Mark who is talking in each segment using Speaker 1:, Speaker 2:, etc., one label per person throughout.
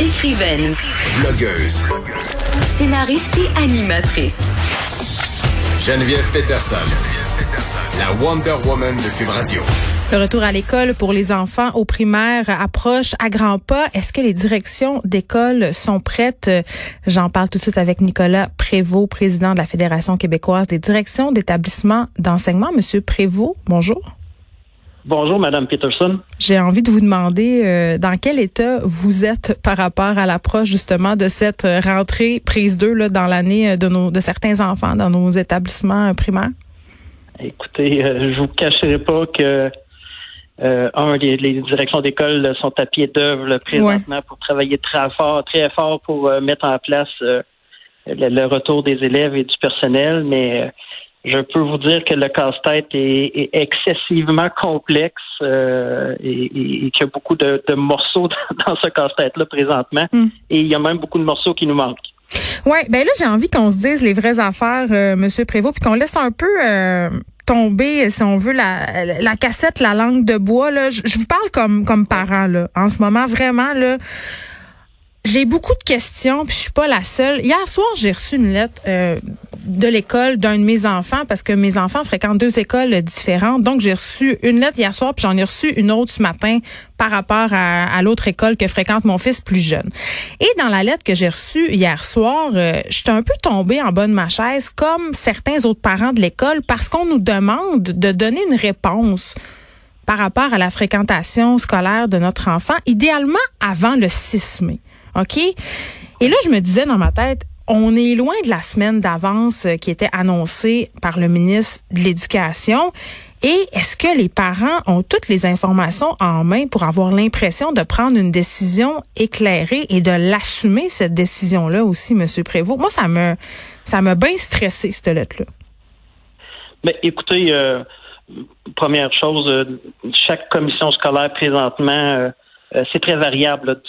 Speaker 1: Écrivaine.
Speaker 2: Blogueuse.
Speaker 1: Scénariste et animatrice.
Speaker 2: Geneviève Peterson. La Wonder Woman de Cube Radio.
Speaker 3: Le retour à l'école pour les enfants au primaire approche à grands pas. Est-ce que les directions d'école sont prêtes? J'en parle tout de suite avec Nicolas Prévost, président de la Fédération québécoise des directions d'établissements d'enseignement. Monsieur Prévost, bonjour.
Speaker 4: Bonjour, Madame Peterson.
Speaker 3: J'ai envie de vous demander euh, dans quel état vous êtes par rapport à l'approche justement de cette rentrée prise 2 là, dans l'année euh, de nos de certains enfants dans nos établissements euh, primaires?
Speaker 4: Écoutez, je je vous cacherai pas que un, les, les directions d'école sont à pied d'œuvre présentement pour travailler très fort, très fort pour mettre en place le, le, retour des élèves et du personnel, mais je peux vous dire que le casse-tête est, excessivement complexe euh, et, et qu'il y a beaucoup de, morceaux dans ce casse-tête-là présentement. Hmm. Et il y a même beaucoup de morceaux qui nous manquent.
Speaker 3: Oui, ben là, j'ai envie qu'on se dise les vraies affaires, euh, Monsieur Prévost, puis qu'on laisse un peu euh, tomber, si on veut, la, la cassette, la langue de bois. Là. Je, je vous parle comme, comme parent, là. En ce moment, vraiment, là. J'ai beaucoup de questions, puis je suis pas la seule. Hier soir, j'ai reçu une lettre euh, de l'école d'un de mes enfants parce que mes enfants fréquentent deux écoles différentes. Donc, j'ai reçu une lettre hier soir, puis j'en ai reçu une autre ce matin par rapport à, l'autre école que fréquente mon fils plus jeune. Et dans la lettre que j'ai reçue hier soir, euh, j'étais un peu tombée en bas de ma chaise, comme certains autres parents de l'école, parce qu'on nous demande de donner une réponse par rapport à la fréquentation scolaire de notre enfant, idéalement avant le 6 mai. OK? Et là, je me disais dans ma tête, on est loin de la semaine d'avance euh, qui était annoncée par le ministre de l'Éducation. Et est-ce que les parents ont toutes les informations en main pour avoir l'impression de prendre une décision éclairée et de l'assumer, cette décision-là aussi, Monsieur Prévost? Moi, ça me, ça m'a bien stressé, cette lettre-là.
Speaker 4: Mais écoutez, euh, première chose, euh, chaque commission scolaire présentement c'est très variable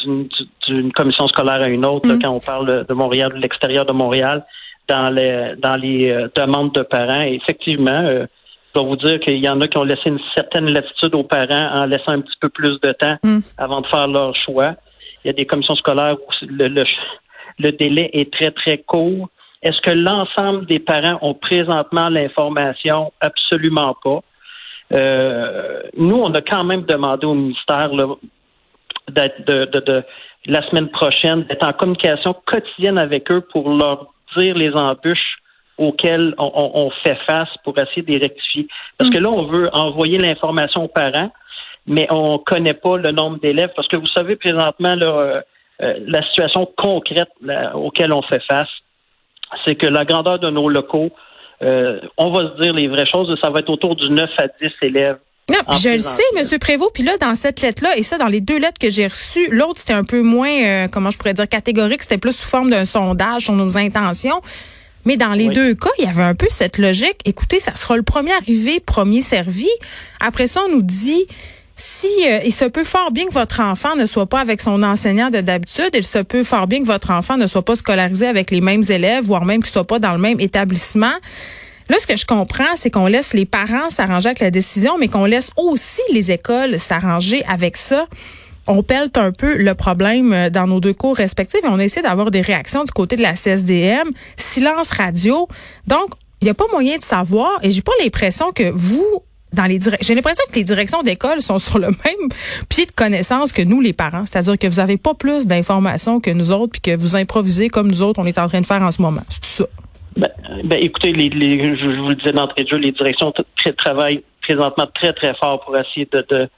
Speaker 4: d'une commission scolaire à une autre mm. quand on parle de Montréal, de l'extérieur de Montréal, dans les dans les euh, demandes de parents. Et effectivement, euh, je dois vous dire qu'il y en a qui ont laissé une certaine latitude aux parents en laissant un petit peu plus de temps mm. avant de faire leur choix. Il y a des commissions scolaires où le, le, délai est très, très court. Est-ce que l'ensemble des parents ont présentement l'information? Absolument pas. nous, on a quand même demandé au ministère, là, d'être de, de, la semaine prochaine, d'être en communication quotidienne avec eux pour leur dire les embûches auxquelles on, fait face pour essayer de les rectifier. Parce que là, on veut envoyer l'information aux parents, mais on ne connaît pas le nombre d'élèves. Parce que vous savez, présentement, euh, euh, la situation concrète auquel on fait face, c'est que la grandeur de nos locaux, euh, on va se dire les vraies choses, ça va être autour du 9 à 10 élèves
Speaker 3: non, je le sais, Monsieur Prévost. Puis là, dans cette lettre-là, et ça, dans les deux lettres que j'ai reçues, l'autre, c'était un peu moins, euh, comment je pourrais dire, catégorique. C'était plus sous forme d'un sondage sur nos intentions. Mais dans les deux cas, il y avait un peu cette logique. Écoutez, ça sera le premier arrivé, premier servi. Après ça, on nous dit, si euh, il se peut fort bien que votre enfant ne soit pas avec son enseignant de d'habitude, il se peut fort bien que votre enfant ne soit pas scolarisé avec les mêmes élèves, voire même qu'il soit pas dans le même établissement. Là, ce que je comprends, c'est qu'on laisse les parents s'arranger avec la décision, mais qu'on laisse aussi les écoles s'arranger avec ça. On pèle un peu le problème euh, dans nos deux cours respectifs et on essaie d'avoir des réactions du côté de la CSDM. Silence radio. Donc, il n'y a pas moyen de savoir et j'ai pas l'impression que vous, dans les j'ai l'impression que les directions d'école sont sur le même pied de connaissance que nous les parents, c'est-à-dire que vous avez pas plus d'informations que nous autres puis que vous improvisez comme nous autres on est en train de faire en ce moment. C'est tout ça.
Speaker 4: Ben, ben, écoutez, les, les, je vous le disais d'entrée de jeu, les directions travaillent présentement très, très fort pour essayer de, de,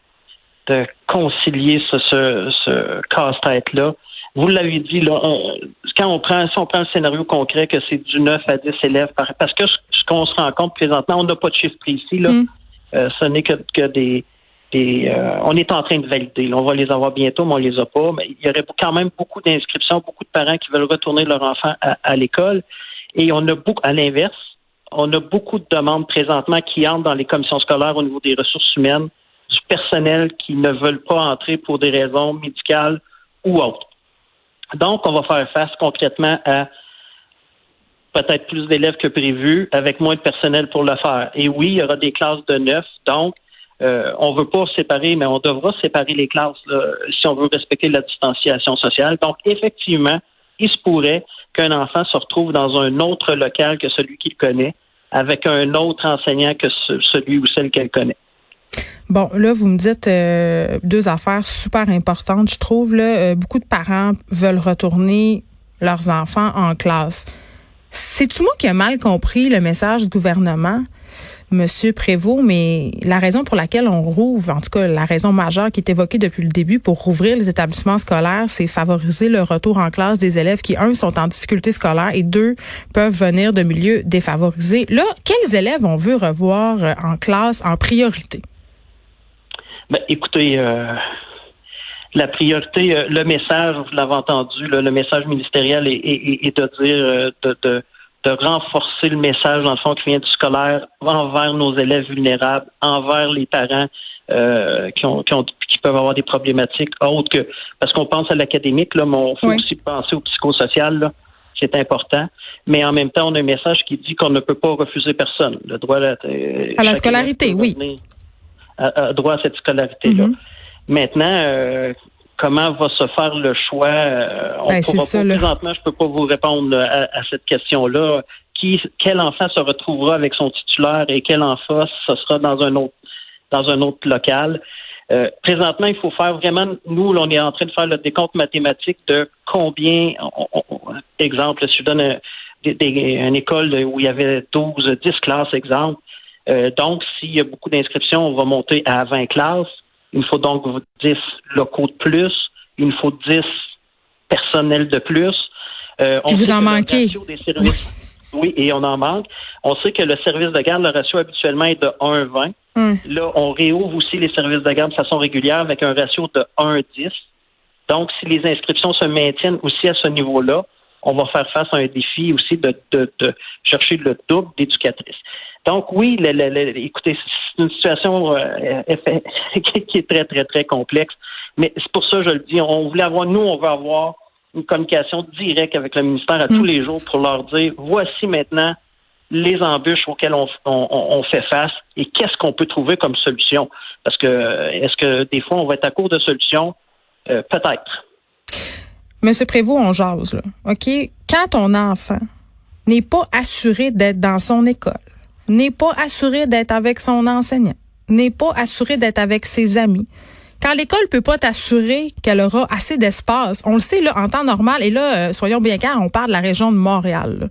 Speaker 4: de concilier ce, ce, ce casse-tête-là. Vous l'avez dit, là, quand on prend, si on prend le scénario concret que c'est du 9 à 10 élèves par, parce que ce qu'on se rend compte présentement, on n'a pas de chiffre précis, là. Mm. Euh, ce n'est que, que des, des euh, on est en train de valider. on va les avoir bientôt, mais on les a pas. Mais il y aurait quand même beaucoup d'inscriptions, beaucoup de parents qui veulent retourner leur enfant à, à l'école. Et on a beaucoup, à l'inverse, on a beaucoup de demandes présentement qui entrent dans les commissions scolaires au niveau des ressources humaines, du personnel qui ne veulent pas entrer pour des raisons médicales ou autres. Donc, on va faire face concrètement à peut-être plus d'élèves que prévu, avec moins de personnel pour le faire. Et oui, il y aura des classes de neuf, donc euh, on veut pas séparer, mais on devra séparer les classes si on veut respecter la distanciation sociale. Donc, effectivement, il se pourrait qu'un enfant se retrouve dans un autre local que celui qu'il connaît, avec un autre enseignant que celui ou celle qu'elle connaît.
Speaker 3: Bon, là, vous me dites euh, deux affaires super importantes. Je trouve là, euh, beaucoup de parents veulent retourner leurs enfants en classe. C'est-tu moi qui ai mal compris le message du gouvernement? Monsieur Prévost, mais la raison pour laquelle on rouvre, en tout cas la raison majeure qui est évoquée depuis le début pour rouvrir les établissements scolaires, c'est favoriser le retour en classe des élèves qui, un, sont en difficulté scolaire et deux, peuvent venir de milieux défavorisés. Là, quels élèves on veut revoir euh, en classe en priorité?
Speaker 4: Ben, écoutez, euh, la priorité, euh, le message, vous l'avez entendu, le message ministériel est, de dire de de renforcer le message, dans le fond, qui vient du scolaire envers nos élèves vulnérables, envers les parents euh, qui, ont, qui, peuvent avoir des problématiques autres que parce qu'on pense à l'académique, là, mais il faut aussi penser au psychosocial, là. C'est important. Mais en même temps, on a un message qui dit qu'on ne peut pas refuser personne. Le droit à,
Speaker 3: à la scolarité, oui.
Speaker 4: droit à cette scolarité-là. Mm-hmm. Maintenant, euh, comment va se faire le choix. Euh, on ben, pourra pas, présentement, je peux pas vous répondre à, cette question-là. Qui, quel enfant se retrouvera avec son titulaire et quel enfant ce sera dans un autre dans un autre local? Euh, présentement, il faut faire vraiment, nous, on est en train de faire le décompte mathématique de combien, exemple, si je donne un, une école où il y avait 12, 10 classes, exemple. Euh, donc, s'il y a beaucoup d'inscriptions, on va monter à 20 classes. Il nous faut donc 10 locaux de plus. Il nous faut 10 personnels de plus.
Speaker 3: Euh, on vous en manquez.
Speaker 4: Oui. et on en manque. On sait que le service de garde, le ratio habituellement est de 1,20. Hum. Là, on réouvre aussi les services de garde de façon régulière avec un ratio de 1,10. Donc, si les inscriptions se maintiennent aussi à ce niveau-là, on va faire face à un défi aussi de, de, de chercher le double d'éducatrices. Donc oui, écoutez, c'est une situation euh, qui est très, très, très complexe. Mais c'est pour ça que je le dis. On voulait avoir, nous, on veut avoir une communication directe avec le ministère à tous mm. les jours pour leur dire voici maintenant les embûches auxquelles on, fait face et qu'est-ce qu'on peut trouver comme solution. Parce que est-ce que des fois on va être à court de solutions? Euh, peut-être.
Speaker 3: Monsieur Prévost, on jase, là. OK? Quand ton enfant n'est pas assuré d'être dans son école, n'est pas assuré d'être avec son enseignant, n'est pas assuré d'être avec ses amis. Quand l'école peut pas t'assurer qu'elle aura assez d'espace, on le sait là en temps normal et là euh, soyons bien clairs, on parle de la région de Montréal.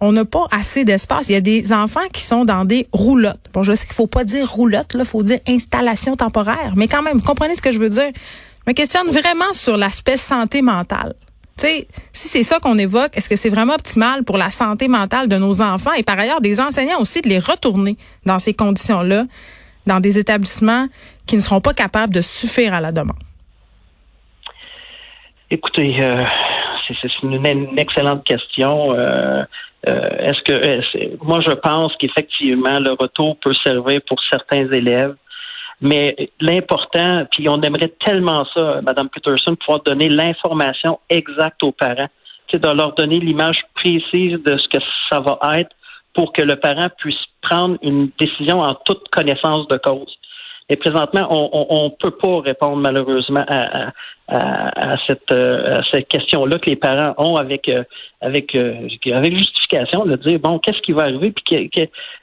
Speaker 3: On n'a pas assez d'espace. Il y a des enfants qui sont dans des roulottes. Bon, je sais qu'il faut pas dire roulotte, là, faut dire installation temporaire, mais quand même, vous comprenez ce que je veux dire? Je me questionne vraiment sur l'aspect santé mentale si c'est ça qu'on évoque, est-ce que c'est vraiment optimal pour la santé mentale de nos enfants? Et par ailleurs des enseignants aussi de les retourner dans ces conditions-là, dans des établissements qui ne seront pas capables de suffire à la demande?
Speaker 4: Écoutez, euh, c'est une, excellente question. Euh, euh, est-ce que moi je pense qu'effectivement le retour peut servir pour certains élèves mais l'important, puis on aimerait tellement ça, Mme Peterson, pouvoir donner l'information exacte aux parents, c'est de leur donner l'image précise de ce que ça va être pour que le parent puisse prendre une décision en toute connaissance de cause. Et présentement, on ne peut pas répondre malheureusement à, cette, cette question-là que les parents ont avec avec avec justification, de dire bon, qu'est-ce qui va arriver, puis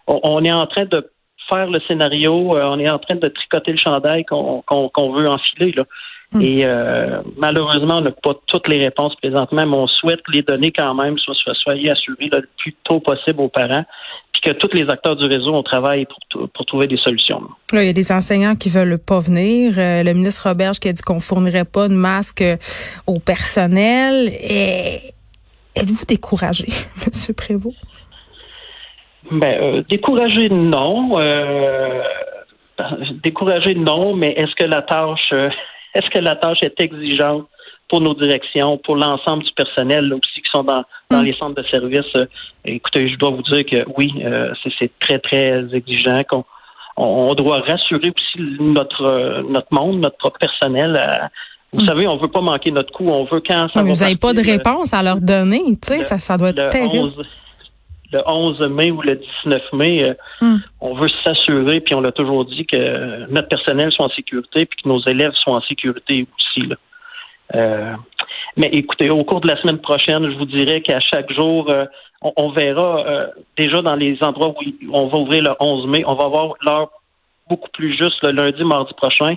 Speaker 4: on est en train de faire le scénario. Euh, on est en train de tricoter le chandail qu'on veut enfiler. Là. Hmm. Et euh, malheureusement, on n'a pas toutes les réponses présentement, mais on souhaite que les données quand même soient, assurées le plus tôt possible aux parents, puis que tous les acteurs du réseau ont travaillé pour, pour trouver des solutions.
Speaker 3: Là, il y a des enseignants qui veulent pas venir. Euh, le ministre Roberge qui a dit qu'on fournirait pas de masques au personnel. Êtes-vous découragé, M. Prévost?
Speaker 4: Ben, euh, décourager, non. Euh, décourager, non, mais est-ce que la tâche euh, est-ce que la tâche est exigeante pour nos directions, pour l'ensemble du personnel aussi qui sont dans, dans les centres de services? écoutez, je dois vous dire que oui, c'est très, très exigeant qu'on on doit rassurer aussi notre notre monde, notre propre personnel. vous mm. savez, on veut pas manquer notre coup. On veut quand ça.
Speaker 3: vous n'avez pas de réponse à leur donner, tu sais, ça, ça doit être terrible
Speaker 4: le 11 mai ou le 19 mai, euh,
Speaker 3: Hmm.
Speaker 4: on veut s'assurer, puis on l'a toujours dit, que notre personnel soit en sécurité, puis que nos élèves soient en sécurité aussi. Là. Euh, mais écoutez, au cours de la semaine prochaine, je vous dirais qu'à chaque jour, euh, on, on verra euh, déjà dans les endroits où on va ouvrir le 11 mai, on va avoir l'heure beaucoup plus juste le lundi, mardi prochain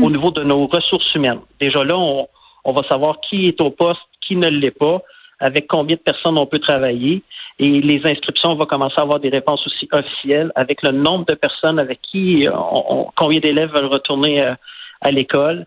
Speaker 4: au niveau de nos ressources humaines. Déjà là, on, on va savoir qui est au poste, qui ne l'est pas, avec combien de personnes on peut travailler. Et les inscriptions, on va commencer à avoir des réponses aussi officielles avec le nombre de personnes avec qui, euh, on- combien d'élèves veulent retourner euh, à l'école.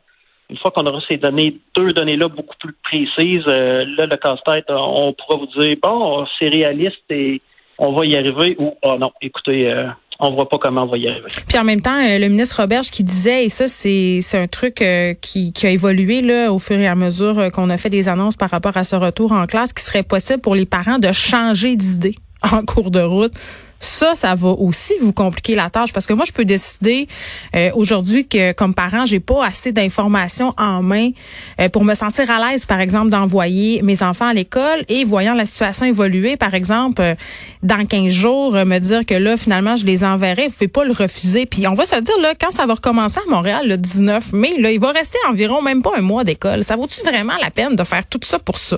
Speaker 4: Une fois qu'on aura ces données, deux données-là beaucoup plus précises, euh, là, le casse-tête, on pourra vous dire, bon, c'est réaliste et on va y arriver ou, oh non, écoutez, euh, on voit pas comment on va y arriver.
Speaker 3: Puis en même temps, euh, le ministre Roberge qui disait, et ça, c'est un truc euh, qui, a évolué au fur et à mesure euh, qu'on a fait des annonces par rapport à ce retour en classe, qui serait possible pour les parents de changer d'idée en cours de route. Ça, ça va aussi vous compliquer la tâche parce que moi, je peux décider euh, aujourd'hui que, comme parent, j'ai pas assez d'informations en main euh, pour me sentir à l'aise, par exemple, d'envoyer mes enfants à l'école et voyant la situation évoluer, par exemple, euh, dans 15 jours, me dire que là, finalement, je les enverrai. Vous pouvez pas le refuser. Puis on va se dire, là, quand ça va recommencer à Montréal le 19 mai, là, il va rester environ même pas un mois d'école. Ça vaut-tu vraiment la peine de faire tout ça pour ça?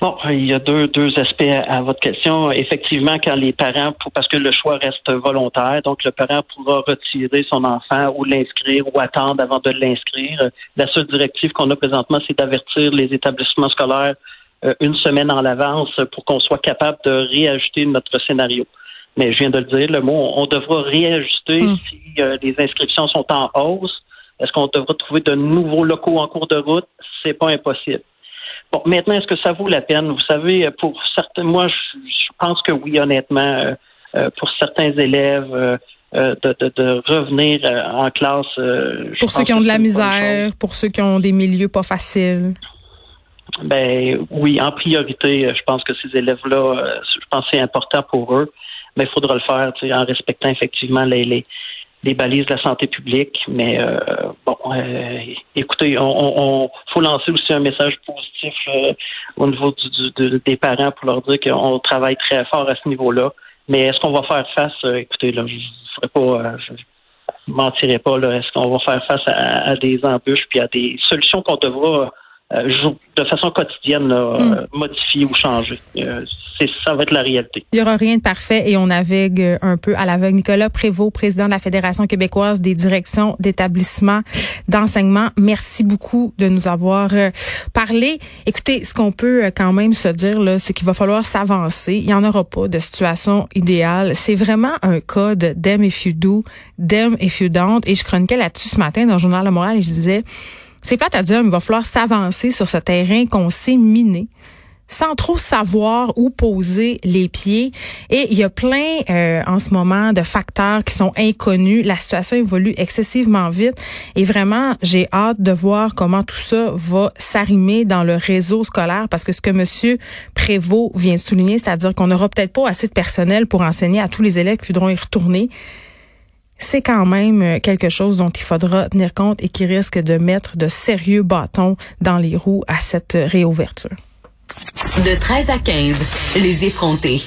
Speaker 4: Bon, il y a deux, deux aspects à, à votre question. Effectivement, quand les parents, parce que le choix reste volontaire, donc le parent pourra retirer son enfant ou l'inscrire ou attendre avant de l'inscrire. La seule directive qu'on a présentement, c'est d'avertir les établissements scolaires euh, une semaine en avance pour qu'on soit capable de réajuster notre scénario. Mais je viens de le dire, le mot, on devra réajuster
Speaker 3: Mm.
Speaker 4: si euh, les inscriptions sont en hausse. Est-ce qu'on devra trouver de nouveaux locaux en cours de route? C'est pas impossible. Bon, maintenant, est-ce que ça vaut la peine? Vous savez, pour certains, moi, je, je pense que oui, honnêtement, euh, euh, pour certains élèves, euh, euh, de, de, de revenir euh, en classe. euh,
Speaker 3: Pour ceux qui ont de la misère, pour ceux qui ont des milieux pas faciles.
Speaker 4: Ben oui, en priorité, euh, je pense que ces élèves-là, euh, je pense que c'est important pour eux, mais il faudra le faire en respectant effectivement les, les, les balises de la santé publique. Mais euh, bon, euh, écoutez, on, on, faut lancer aussi un message positif euh, au niveau du, du- de- des parents pour leur dire qu'on travaille très fort à ce niveau-là. Mais est-ce qu'on va faire face euh, Écoutez, là, je ne pas. euh, je, mentirai pas. Est-ce qu'on va faire face à, à des embûches puis à des solutions qu'on devra de façon quotidienne là,
Speaker 3: Mm.
Speaker 4: euh, modifier ou changer. Euh, c'est ça va être la réalité.
Speaker 3: Il y aura rien de parfait et on navigue euh, un peu à l'aveugle. Nicolas Prévost, président de la Fédération québécoise des directions d'établissements d'enseignement. Merci beaucoup de nous avoir euh, parlé. Écoutez, ce qu'on peut euh, quand même se dire là, c'est qu'il va falloir s'avancer. Il y en aura pas de situation idéale. C'est vraiment un cas de them if you do, them if you don't. Et je chroniquais là-dessus ce matin dans le journal de Montréal et je disais, c'est plate à il va falloir s'avancer sur ce terrain qu'on sait miné sans trop savoir où poser les pieds. Et il y a plein euh, en ce moment de facteurs qui sont inconnus. La situation évolue excessivement vite. Et vraiment, j'ai hâte de voir comment tout ça va s'arrimer dans le réseau scolaire parce que ce que Monsieur Prévost vient de souligner, c'est-à-dire qu'on n'aura peut-être pas assez de personnel pour enseigner à tous les élèves qui voudront y retourner c'est quand même euh, quelque chose dont il faudra tenir compte et qui risque de mettre de sérieux bâtons dans les roues à cette réouverture.
Speaker 1: De 13 à 15, les effrontés.